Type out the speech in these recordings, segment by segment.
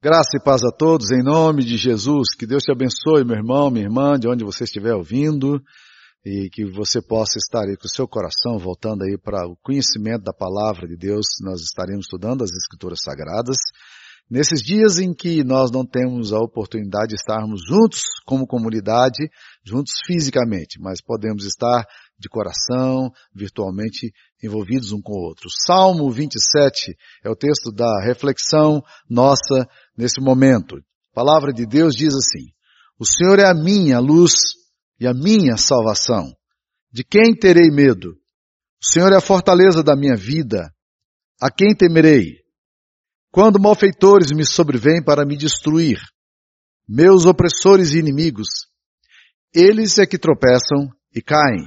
Graça e paz a todos, em nome de Jesus. Que Deus te abençoe, meu irmão, minha irmã, de onde você estiver ouvindo, e que você possa estar aí com o seu coração voltando aí para o conhecimento da palavra de Deus. Nós estaremos estudando as Escrituras Sagradas. Nesses dias em que nós não temos a oportunidade de estarmos juntos como comunidade, juntos fisicamente, mas podemos estar de coração, virtualmente envolvidos um com o outro. Salmo 27 é o texto da reflexão nossa nesse momento. A palavra de Deus diz assim, o Senhor é a minha luz e a minha salvação. De quem terei medo? O Senhor é a fortaleza da minha vida. A quem temerei? Quando malfeitores me sobrevêm para me destruir, meus opressores e inimigos, eles é que tropeçam e caem.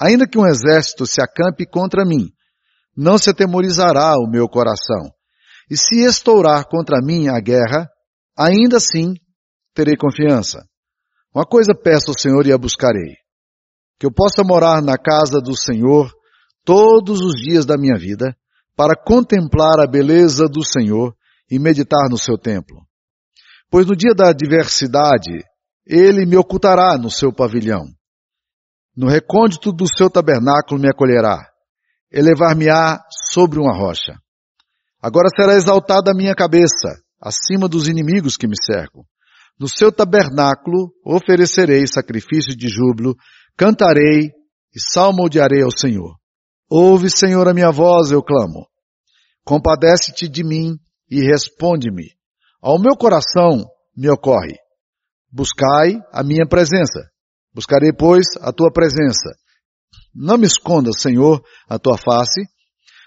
Ainda que um exército se acampe contra mim, não se atemorizará o meu coração. E se estourar contra mim a guerra, ainda assim terei confiança. Uma coisa peço ao Senhor e a buscarei. Que eu possa morar na casa do Senhor todos os dias da minha vida, para contemplar a beleza do Senhor e meditar no seu templo. Pois no dia da adversidade, ele me ocultará no seu pavilhão. No recôndito do seu tabernáculo me acolherá. Elevar-me-á sobre uma rocha. Agora será exaltada a minha cabeça, acima dos inimigos que me cercam. No seu tabernáculo oferecerei sacrifício de júbilo, cantarei e salmodiarei ao Senhor. Ouve, Senhor, a minha voz, eu clamo. Compadece-te de mim e responde-me. Ao meu coração me ocorre. Buscai a minha presença. Buscarei, pois, a tua presença. Não me escondas, Senhor, a tua face.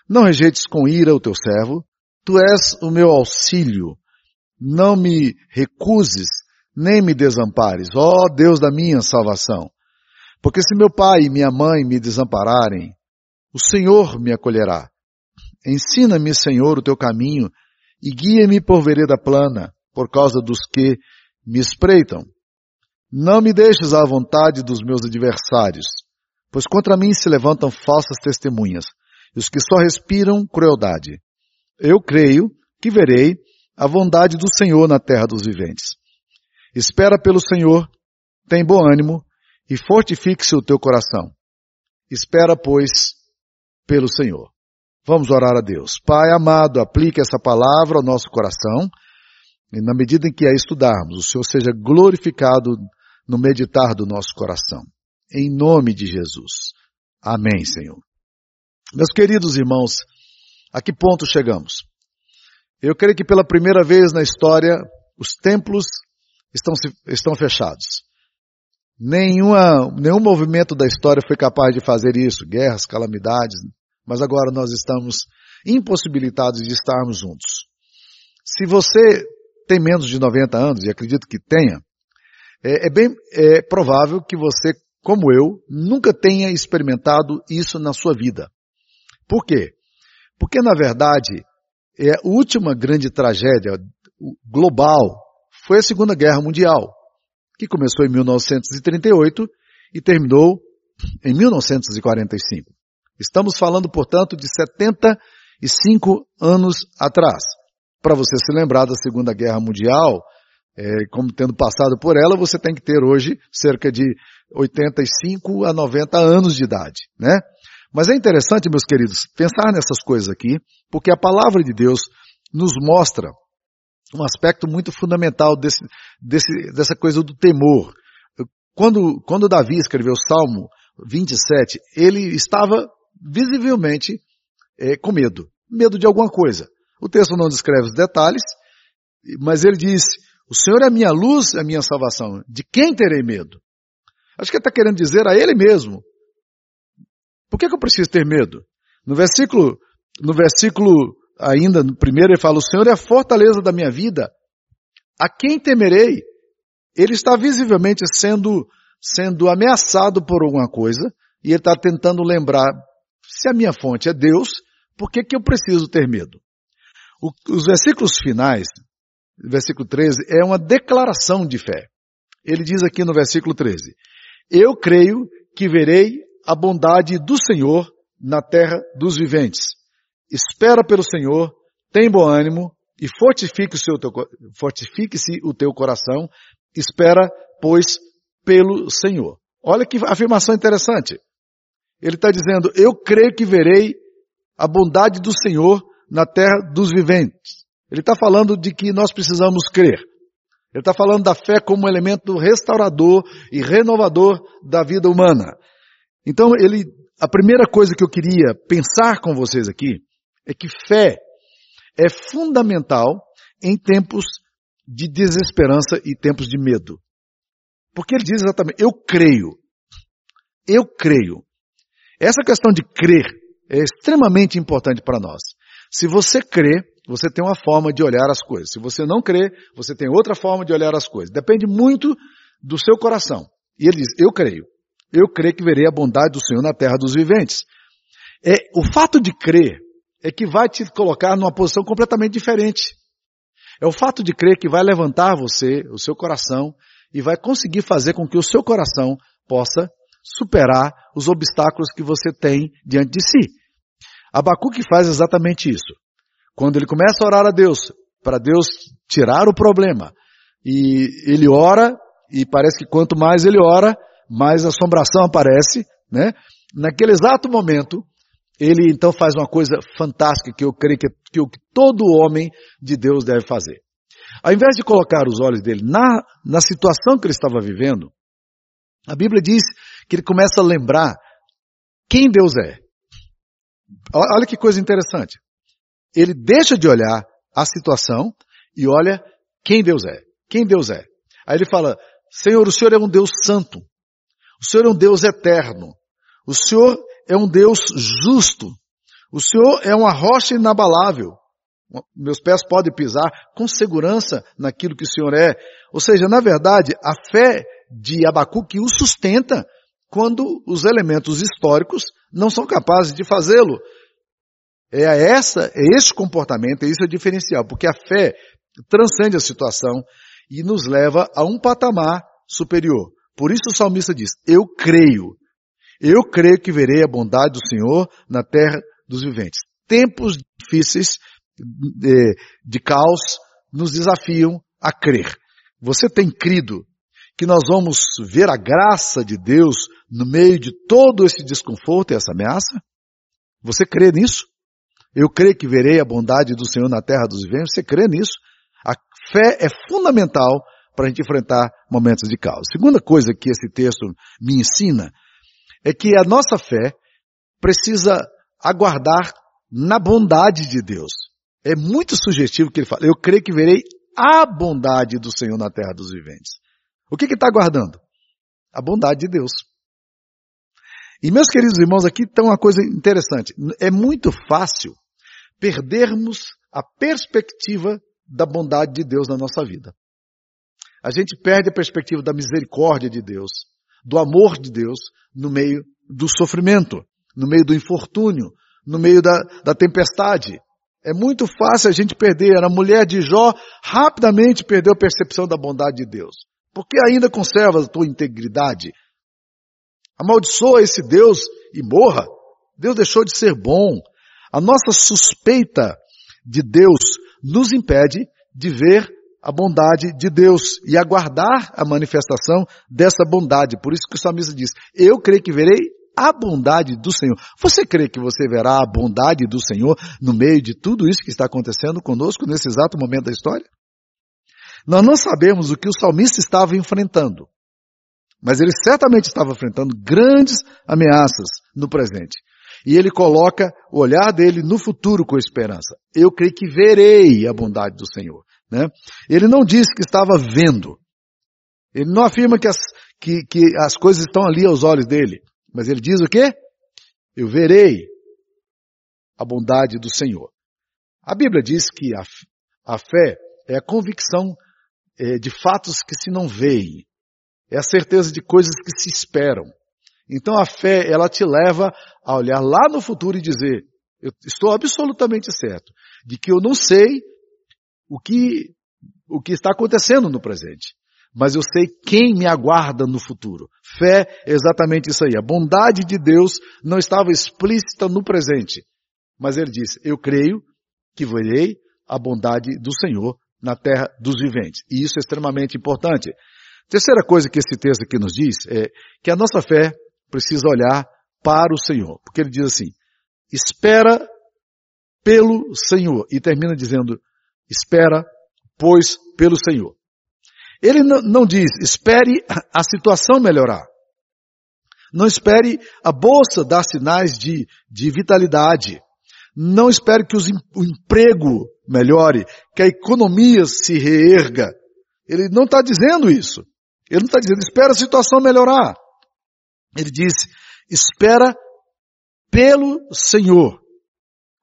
Não rejeites com ira o teu servo. Tu és o meu auxílio. Não me recuses, nem me desampares, ó Deus da minha salvação. Porque se meu pai e minha mãe me desampararem, o Senhor me acolherá. Ensina-me, Senhor, o teu caminho e guia-me por vereda plana, por causa dos que me espreitam. Não me deixes à vontade dos meus adversários, pois contra mim se levantam falsas testemunhas, e os que só respiram crueldade. Eu creio que verei a bondade do Senhor na terra dos viventes. Espera pelo Senhor, tem bom ânimo e fortifique-se o teu coração. Espera, pois, pelo Senhor. Vamos orar a Deus. Pai amado, aplique essa palavra ao nosso coração e na medida em que a estudarmos, o Senhor seja glorificado no meditar do nosso coração. Em nome de Jesus. Amém, Senhor. Meus queridos irmãos, a que ponto chegamos? Eu creio que pela primeira vez na história, os templos estão, estão fechados. Nenhuma, nenhum movimento da história foi capaz de fazer isso. Guerras, calamidades. Mas agora nós estamos impossibilitados de estarmos juntos. Se você tem menos de 90 anos, e acredito que tenha, é, é bem é provável que você, como eu, nunca tenha experimentado isso na sua vida. Por quê? Porque, na verdade, é, a última grande tragédia global foi a Segunda Guerra Mundial que começou em 1938 e terminou em 1945. Estamos falando, portanto, de 75 anos atrás. Para você se lembrar da Segunda Guerra Mundial, é, como tendo passado por ela, você tem que ter hoje cerca de 85 a 90 anos de idade, né? Mas é interessante, meus queridos, pensar nessas coisas aqui, porque a palavra de Deus nos mostra um aspecto muito fundamental desse, desse, dessa coisa do temor. Quando, quando Davi escreveu o Salmo 27, ele estava visivelmente é, com medo. Medo de alguma coisa. O texto não descreve os detalhes, mas ele diz, o Senhor é a minha luz, é a minha salvação. De quem terei medo? Acho que ele está querendo dizer a ele mesmo. Por que, que eu preciso ter medo? No versículo, no versículo ainda no primeiro ele fala, o Senhor é a fortaleza da minha vida. A quem temerei? Ele está visivelmente sendo, sendo ameaçado por alguma coisa e ele está tentando lembrar, se a minha fonte é Deus, por que, que eu preciso ter medo? O, os versículos finais, versículo 13, é uma declaração de fé. Ele diz aqui no versículo 13, eu creio que verei a bondade do Senhor na terra dos viventes. Espera pelo Senhor, tem bom ânimo e fortifique-se o, teu, fortifique-se o teu coração, espera, pois, pelo Senhor. Olha que afirmação interessante. Ele está dizendo, eu creio que verei a bondade do Senhor na terra dos viventes. Ele está falando de que nós precisamos crer. Ele está falando da fé como elemento restaurador e renovador da vida humana. Então, ele, a primeira coisa que eu queria pensar com vocês aqui é que fé é fundamental em tempos de desesperança e tempos de medo. Porque ele diz exatamente, eu creio. Eu creio. Essa questão de crer é extremamente importante para nós. Se você crê, você tem uma forma de olhar as coisas. Se você não crê, você tem outra forma de olhar as coisas. Depende muito do seu coração. E ele diz, eu creio. Eu creio que verei a bondade do Senhor na terra dos viventes. É, o fato de crer é que vai te colocar numa posição completamente diferente. É o fato de crer que vai levantar você, o seu coração, e vai conseguir fazer com que o seu coração possa superar os obstáculos que você tem diante de si. Abacuque faz exatamente isso. Quando ele começa a orar a Deus, para Deus tirar o problema, e ele ora, e parece que quanto mais ele ora, mais assombração aparece, né? Naquele exato momento, ele então faz uma coisa fantástica que eu creio que, que, que todo homem de Deus deve fazer. Ao invés de colocar os olhos dele na, na situação que ele estava vivendo, a Bíblia diz que ele começa a lembrar quem Deus é. Olha que coisa interessante. Ele deixa de olhar a situação e olha quem Deus é. Quem Deus é. Aí ele fala, Senhor, o Senhor é um Deus santo. O Senhor é um Deus eterno. O Senhor é um Deus justo. O Senhor é uma rocha inabalável. Meus pés podem pisar com segurança naquilo que o Senhor é. Ou seja, na verdade, a fé de Abacuque o sustenta quando os elementos históricos não são capazes de fazê-lo. É essa, é esse comportamento, é isso o diferencial, porque a fé transcende a situação e nos leva a um patamar superior. Por isso o salmista diz: Eu creio, eu creio que verei a bondade do Senhor na terra dos viventes. Tempos difíceis de, de caos nos desafiam a crer. Você tem crido que nós vamos ver a graça de Deus no meio de todo esse desconforto e essa ameaça? Você crê nisso? Eu creio que verei a bondade do Senhor na terra dos viventes. Você crê nisso? A fé é fundamental para a gente enfrentar momentos de caos. Segunda coisa que esse texto me ensina é que a nossa fé precisa aguardar na bondade de Deus. É muito sugestivo que ele fala, eu creio que verei a bondade do Senhor na terra dos viventes. O que está aguardando? A bondade de Deus. E meus queridos irmãos, aqui está uma coisa interessante. É muito fácil perdermos a perspectiva da bondade de Deus na nossa vida. A gente perde a perspectiva da misericórdia de Deus, do amor de Deus no meio do sofrimento, no meio do infortúnio, no meio da, da tempestade. É muito fácil a gente perder. A mulher de Jó rapidamente perdeu a percepção da bondade de Deus. Porque ainda conserva a tua integridade. Amaldiçoa esse Deus e morra. Deus deixou de ser bom. A nossa suspeita de Deus nos impede de ver a bondade de Deus e aguardar a manifestação dessa bondade. Por isso que o salmista diz, eu creio que verei a bondade do Senhor. Você crê que você verá a bondade do Senhor no meio de tudo isso que está acontecendo conosco nesse exato momento da história? Nós não sabemos o que o salmista estava enfrentando, mas ele certamente estava enfrentando grandes ameaças no presente. E ele coloca o olhar dele no futuro com esperança. Eu creio que verei a bondade do Senhor. Né? Ele não diz que estava vendo. Ele não afirma que as, que, que as coisas estão ali aos olhos dele. Mas ele diz o quê? Eu verei a bondade do Senhor. A Bíblia diz que a, a fé é a convicção é, de fatos que se não veem. É a certeza de coisas que se esperam. Então a fé, ela te leva a olhar lá no futuro e dizer, eu estou absolutamente certo de que eu não sei o que, o que está acontecendo no presente mas eu sei quem me aguarda no futuro. Fé é exatamente isso aí. A bondade de Deus não estava explícita no presente, mas ele disse: Eu creio que verei a bondade do Senhor na terra dos viventes. E isso é extremamente importante. Terceira coisa que esse texto aqui nos diz é que a nossa fé precisa olhar para o Senhor. Porque ele diz assim, espera pelo Senhor. E termina dizendo, espera, pois, pelo Senhor. Ele não diz, espere a situação melhorar. Não espere a bolsa dar sinais de, de vitalidade. Não espere que os, o emprego melhore, que a economia se reerga. Ele não está dizendo isso. Ele não está dizendo, espera a situação melhorar. Ele diz, espera pelo Senhor.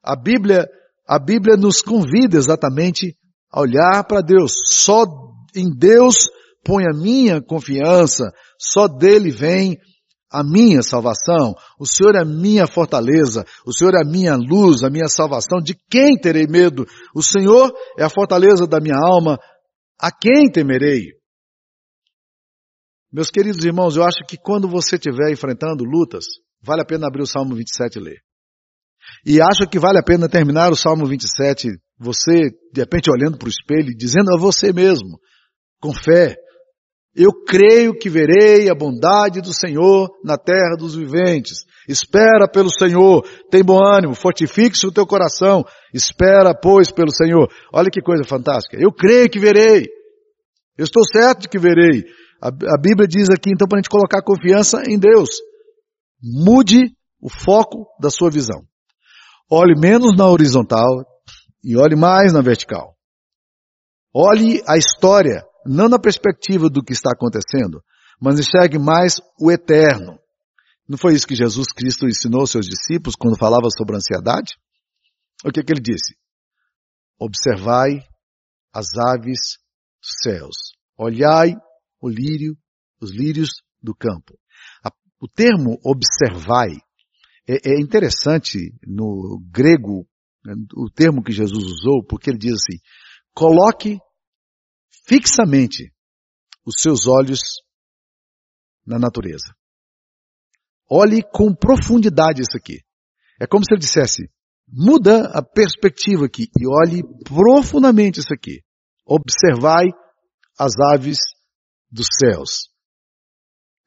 A Bíblia, a Bíblia nos convida exatamente a olhar para Deus. Só em Deus põe a minha confiança, só dele vem a minha salvação. O Senhor é a minha fortaleza, o Senhor é a minha luz, a minha salvação. De quem terei medo? O Senhor é a fortaleza da minha alma. A quem temerei? Meus queridos irmãos, eu acho que quando você estiver enfrentando lutas, vale a pena abrir o Salmo 27 e ler. E acho que vale a pena terminar o Salmo 27, você, de repente, olhando para o espelho e dizendo a você mesmo, com fé, eu creio que verei a bondade do Senhor na terra dos viventes. Espera pelo Senhor, tem bom ânimo, fortifique-se o teu coração, espera, pois, pelo Senhor. Olha que coisa fantástica. Eu creio que verei. Eu estou certo de que verei. A, a Bíblia diz aqui, então, para a gente colocar confiança em Deus. Mude o foco da sua visão. Olhe menos na horizontal e olhe mais na vertical. Olhe a história, não na perspectiva do que está acontecendo, mas enxergue mais o eterno. Não foi isso que Jesus Cristo ensinou aos seus discípulos quando falava sobre ansiedade? O que, que ele disse? Observai as aves dos céus. Olhai o lírio, os lírios do campo. O termo observai é, é interessante no grego, né, o termo que Jesus usou, porque ele diz assim, coloque fixamente os seus olhos na natureza. Olhe com profundidade isso aqui. É como se ele dissesse, muda a perspectiva aqui e olhe profundamente isso aqui. Observai as aves dos céus.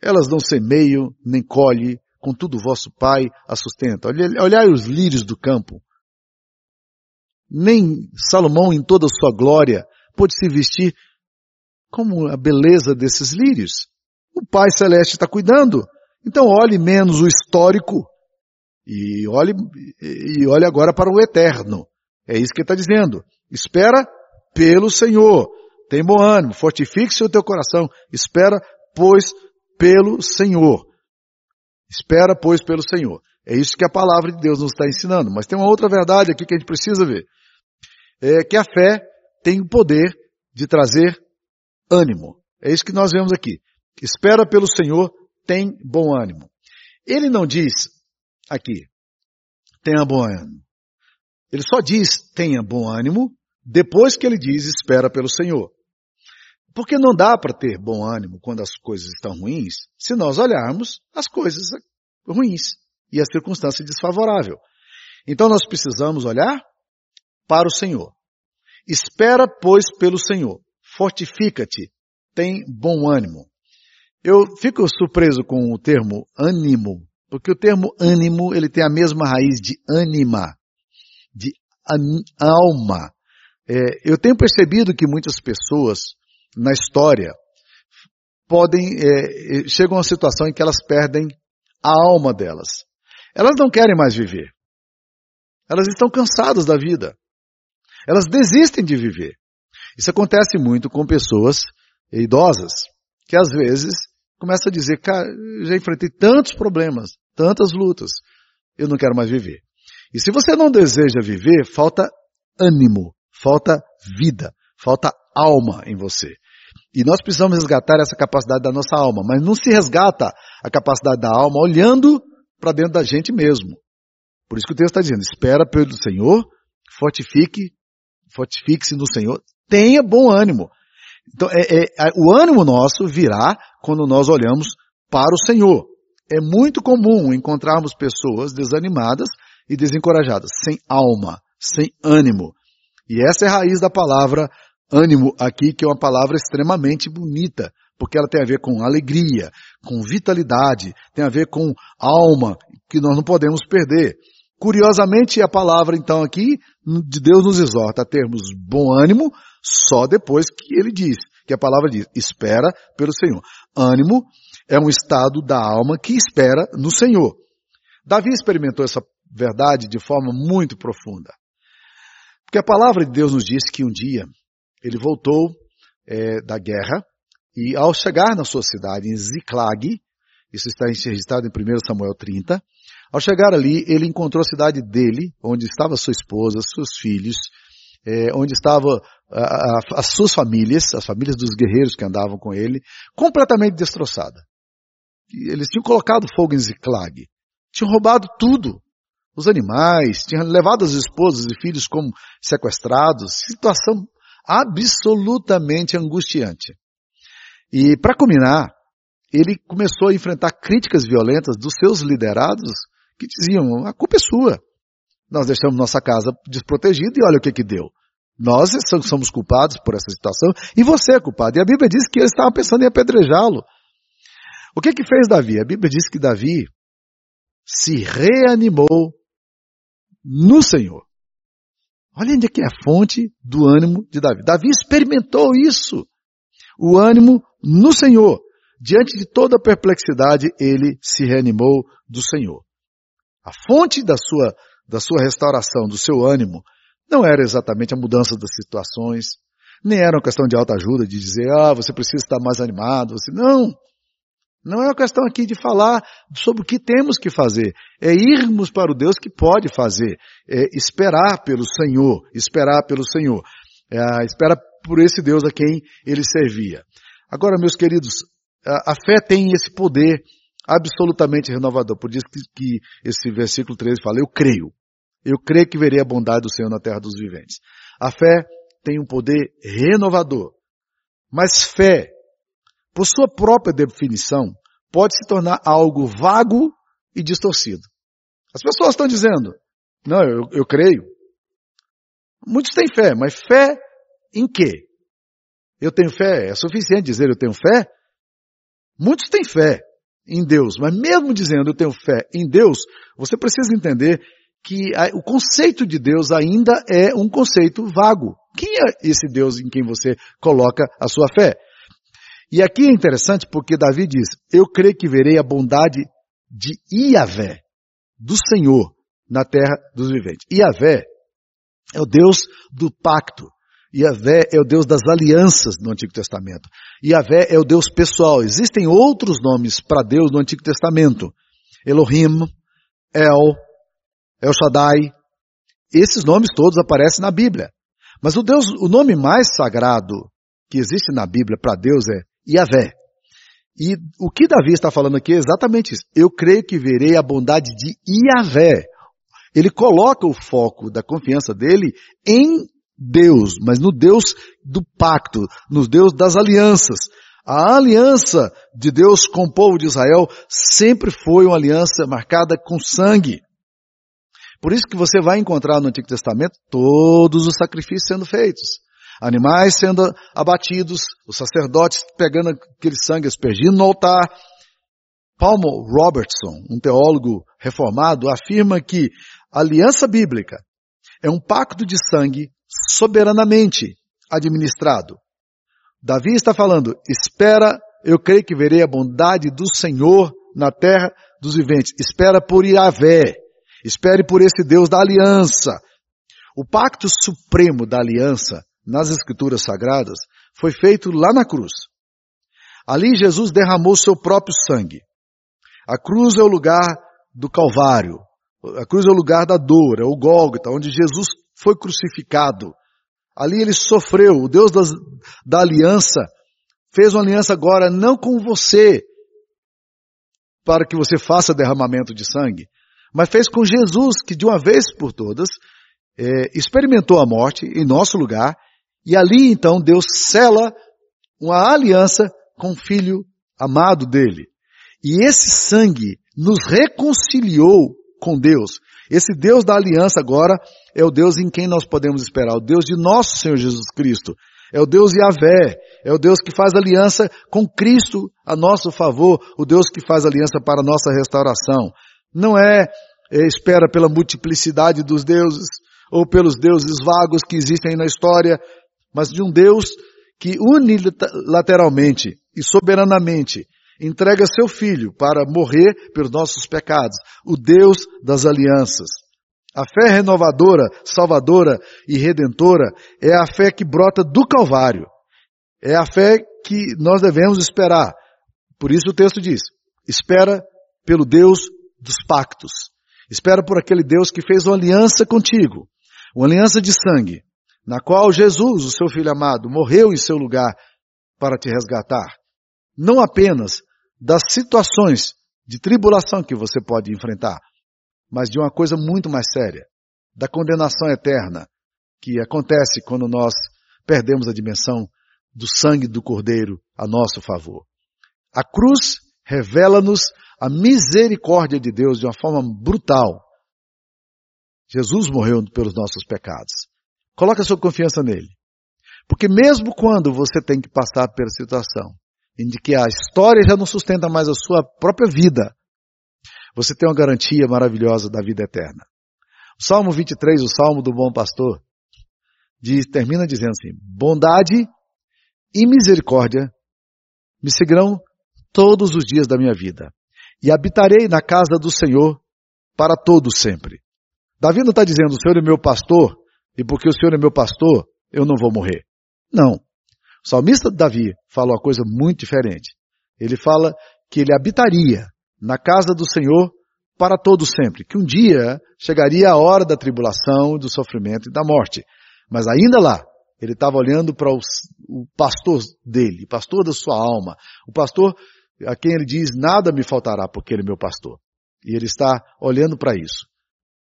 Elas não semeiam, nem colhem, contudo vosso Pai a sustenta. Olhai os lírios do campo. Nem Salomão em toda a sua glória pôde se vestir como a beleza desses lírios. O Pai Celeste está cuidando. Então olhe menos o histórico e olhe, e olhe agora para o eterno. É isso que está dizendo. Espera pelo Senhor. Tem bom ânimo, fortifique-se o teu coração, espera, pois, pelo Senhor. Espera, pois, pelo Senhor. É isso que a palavra de Deus nos está ensinando. Mas tem uma outra verdade aqui que a gente precisa ver. É que a fé tem o poder de trazer ânimo. É isso que nós vemos aqui. Espera pelo Senhor, tem bom ânimo. Ele não diz aqui, tenha bom ânimo. Ele só diz tenha bom ânimo depois que ele diz espera pelo Senhor. Porque não dá para ter bom ânimo quando as coisas estão ruins, se nós olharmos as coisas ruins e a circunstância desfavorável. Então nós precisamos olhar para o Senhor. Espera, pois, pelo Senhor. Fortifica-te. Tem bom ânimo. Eu fico surpreso com o termo ânimo, porque o termo ânimo, ele tem a mesma raiz de ânima, de alma. É, eu tenho percebido que muitas pessoas na história podem é, chegam a uma situação em que elas perdem a alma delas. Elas não querem mais viver. Elas estão cansadas da vida. Elas desistem de viver. Isso acontece muito com pessoas idosas que às vezes começam a dizer, cara, já enfrentei tantos problemas, tantas lutas, eu não quero mais viver. E se você não deseja viver, falta ânimo, falta vida, falta alma em você. E nós precisamos resgatar essa capacidade da nossa alma, mas não se resgata a capacidade da alma olhando para dentro da gente mesmo. Por isso que o texto está dizendo, espera pelo Senhor, fortifique, fortifique-se no Senhor, tenha bom ânimo. Então, é, é, o ânimo nosso virá quando nós olhamos para o Senhor. É muito comum encontrarmos pessoas desanimadas e desencorajadas, sem alma, sem ânimo. E essa é a raiz da palavra ânimo aqui, que é uma palavra extremamente bonita, porque ela tem a ver com alegria, com vitalidade, tem a ver com alma, que nós não podemos perder. Curiosamente, a palavra então aqui de Deus nos exorta a termos bom ânimo só depois que ele diz, que a palavra diz, espera pelo Senhor. Ânimo é um estado da alma que espera no Senhor. Davi experimentou essa verdade de forma muito profunda. Porque a palavra de Deus nos diz que um dia ele voltou é, da guerra e ao chegar na sua cidade, em Ziklag, isso está registrado em 1 Samuel 30, ao chegar ali, ele encontrou a cidade dele, onde estava sua esposa, seus filhos, é, onde estavam as suas famílias, as famílias dos guerreiros que andavam com ele, completamente destroçada. Eles tinham colocado fogo em Ziklag, tinham roubado tudo, os animais, tinham levado as esposas e filhos como sequestrados, situação absolutamente angustiante. E para culminar, ele começou a enfrentar críticas violentas dos seus liderados que diziam, a culpa é sua. Nós deixamos nossa casa desprotegida e olha o que que deu. Nós somos culpados por essa situação e você é culpado. E a Bíblia diz que eles estavam pensando em apedrejá-lo. O que que fez Davi? A Bíblia diz que Davi se reanimou no Senhor. Olha onde é que é a fonte do ânimo de Davi. Davi experimentou isso. O ânimo no Senhor. Diante de toda a perplexidade, ele se reanimou do Senhor. A fonte da sua, da sua restauração, do seu ânimo, não era exatamente a mudança das situações, nem era uma questão de alta ajuda, de dizer, ah, você precisa estar mais animado. Você... Não. Não é uma questão aqui de falar sobre o que temos que fazer. É irmos para o Deus que pode fazer. É esperar pelo Senhor. Esperar pelo Senhor. É, espera por esse Deus a quem ele servia. Agora, meus queridos, a, fé tem esse poder absolutamente renovador. Por isso que esse versículo 13 fala, eu creio. Eu creio que verei a bondade do Senhor na terra dos viventes. A fé tem um poder renovador. Mas fé por sua própria definição, pode se tornar algo vago e distorcido. As pessoas estão dizendo, não, eu, eu creio. Muitos têm fé, mas fé em quê? Eu tenho fé, é suficiente dizer eu tenho fé? Muitos têm fé em Deus, mas mesmo dizendo eu tenho fé em Deus, você precisa entender que o conceito de Deus ainda é um conceito vago. Quem é esse Deus em quem você coloca a sua fé? E aqui é interessante porque Davi diz, eu creio que verei a bondade de Iavé, do Senhor, na terra dos viventes. Iavé é o Deus do pacto. Iavé é o Deus das alianças no Antigo Testamento. Iavé é o Deus pessoal. Existem outros nomes para Deus no Antigo Testamento. Elohim, El, El Shaddai. Esses nomes todos aparecem na Bíblia. Mas o Deus, o nome mais sagrado que existe na Bíblia para Deus é Yahvé. E o que Davi está falando aqui é exatamente isso. Eu creio que verei a bondade de Yahvé. Ele coloca o foco da confiança dele em Deus, mas no Deus do pacto, no Deus das alianças. A aliança de Deus com o povo de Israel sempre foi uma aliança marcada com sangue. Por isso que você vai encontrar no Antigo Testamento todos os sacrifícios sendo feitos animais sendo abatidos, os sacerdotes pegando aquele sangue, aspergindo no altar. Palmo Robertson, um teólogo reformado, afirma que a aliança bíblica é um pacto de sangue soberanamente administrado. Davi está falando, espera, eu creio que verei a bondade do Senhor na terra dos viventes. Espera por Yahvé. Espere por esse Deus da aliança. O pacto supremo da aliança nas escrituras sagradas foi feito lá na cruz. Ali Jesus derramou seu próprio sangue. A cruz é o lugar do Calvário. A cruz é o lugar da dor, é o Gólgota, onde Jesus foi crucificado. Ali ele sofreu. O Deus das, da aliança fez uma aliança agora não com você, para que você faça derramamento de sangue, mas fez com Jesus, que de uma vez por todas é, experimentou a morte em nosso lugar e ali então Deus sela uma aliança com o filho amado dele. E esse sangue nos reconciliou com Deus. Esse Deus da aliança agora é o Deus em quem nós podemos esperar, o Deus de nosso Senhor Jesus Cristo. É o Deus Yahvé, é o Deus que faz aliança com Cristo a nosso favor, o Deus que faz aliança para a nossa restauração. Não é, é espera pela multiplicidade dos deuses ou pelos deuses vagos que existem na história, mas de um Deus que unilateralmente e soberanamente entrega seu filho para morrer pelos nossos pecados, o Deus das alianças. A fé renovadora, salvadora e redentora é a fé que brota do Calvário. É a fé que nós devemos esperar. Por isso o texto diz: espera pelo Deus dos pactos. Espera por aquele Deus que fez uma aliança contigo, uma aliança de sangue, na qual Jesus, o seu filho amado, morreu em seu lugar para te resgatar. Não apenas das situações de tribulação que você pode enfrentar, mas de uma coisa muito mais séria, da condenação eterna que acontece quando nós perdemos a dimensão do sangue do Cordeiro a nosso favor. A cruz revela-nos a misericórdia de Deus de uma forma brutal. Jesus morreu pelos nossos pecados. Coloque a sua confiança nele. Porque mesmo quando você tem que passar pela situação em que a história já não sustenta mais a sua própria vida, você tem uma garantia maravilhosa da vida eterna. O Salmo 23, o Salmo do Bom Pastor, diz, termina dizendo assim, bondade e misericórdia me seguirão todos os dias da minha vida, e habitarei na casa do Senhor para todo sempre. Davi não está dizendo, o Senhor é meu pastor, e porque o Senhor é meu pastor, eu não vou morrer. Não. O salmista Davi fala uma coisa muito diferente. Ele fala que ele habitaria na casa do Senhor para todo sempre, que um dia chegaria a hora da tribulação, do sofrimento e da morte. Mas ainda lá, ele estava olhando para o, pastor dele, pastor da sua alma, o pastor a quem ele diz, nada me faltará porque ele é meu pastor. E ele está olhando para isso.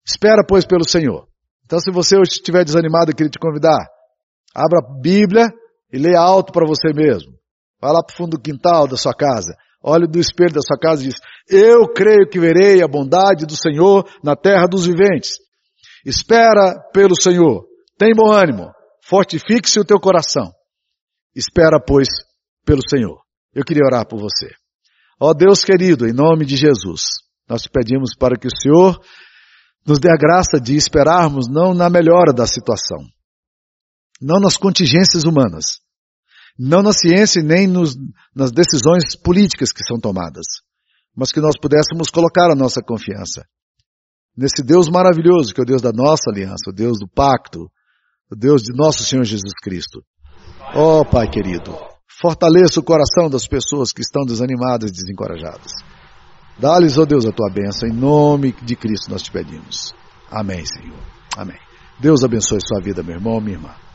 Espera, pois, pelo Senhor. Então, se você hoje estiver desanimado, eu queria te convidar. Abra a Bíblia e leia alto para você mesmo. Vá lá para o fundo do quintal da sua casa. Olhe do espelho da sua casa e diz, eu creio que verei a bondade do Senhor na terra dos viventes. Espera pelo Senhor. Tem bom ânimo. Fortifique-se o teu coração. Espera, pois, pelo Senhor. Eu queria orar por você. Ó Deus querido, em nome de Jesus, nós te pedimos para que o Senhor nos dê a graça de esperarmos não na melhora da situação, não nas contingências humanas, não na ciência nem nos, nas decisões políticas que são tomadas, mas que nós pudéssemos colocar a nossa confiança nesse Deus maravilhoso que é o Deus da nossa aliança, o Deus do pacto, o Deus de nosso Senhor Jesus Cristo. Ó oh, Pai querido, fortaleça o coração das pessoas que estão desanimadas e desencorajadas. Dá-lhes, ó oh Deus, a tua bênção, em nome de Cristo nós te pedimos. Amém, Senhor. Amém. Deus abençoe sua vida, meu irmão, minha irmã.